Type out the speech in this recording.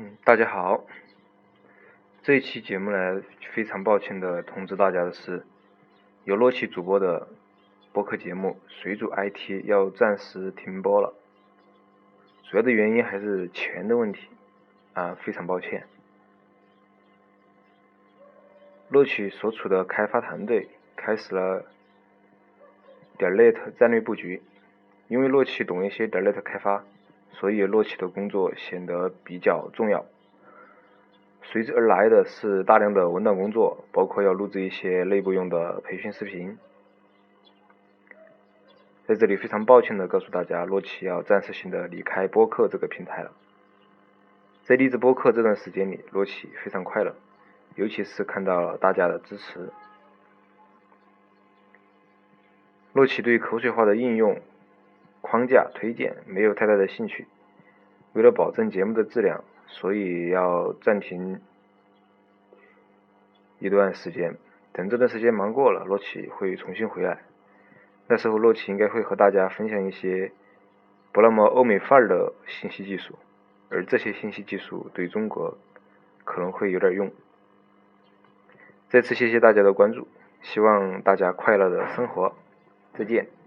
嗯，大家好。这一期节目呢，非常抱歉的通知大家的是，有洛奇主播的播客节目《水煮 IT》要暂时停播了。主要的原因还是钱的问题，啊，非常抱歉。洛奇所处的开发团队开始了点 net 战略布局，因为洛奇懂一些点 net 开发。所以，洛奇的工作显得比较重要。随之而来的是大量的文档工作，包括要录制一些内部用的培训视频。在这里，非常抱歉的告诉大家，洛奇要暂时性的离开播客这个平台了。在励志播客这段时间里，洛奇非常快乐，尤其是看到了大家的支持。洛奇对口水话的应用。框架推荐没有太大的兴趣，为了保证节目的质量，所以要暂停一段时间。等这段时间忙过了，洛奇会重新回来。那时候，洛奇应该会和大家分享一些不那么欧美范儿的信息技术，而这些信息技术对中国可能会有点用。再次谢谢大家的关注，希望大家快乐的生活，再见。